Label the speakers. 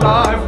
Speaker 1: life.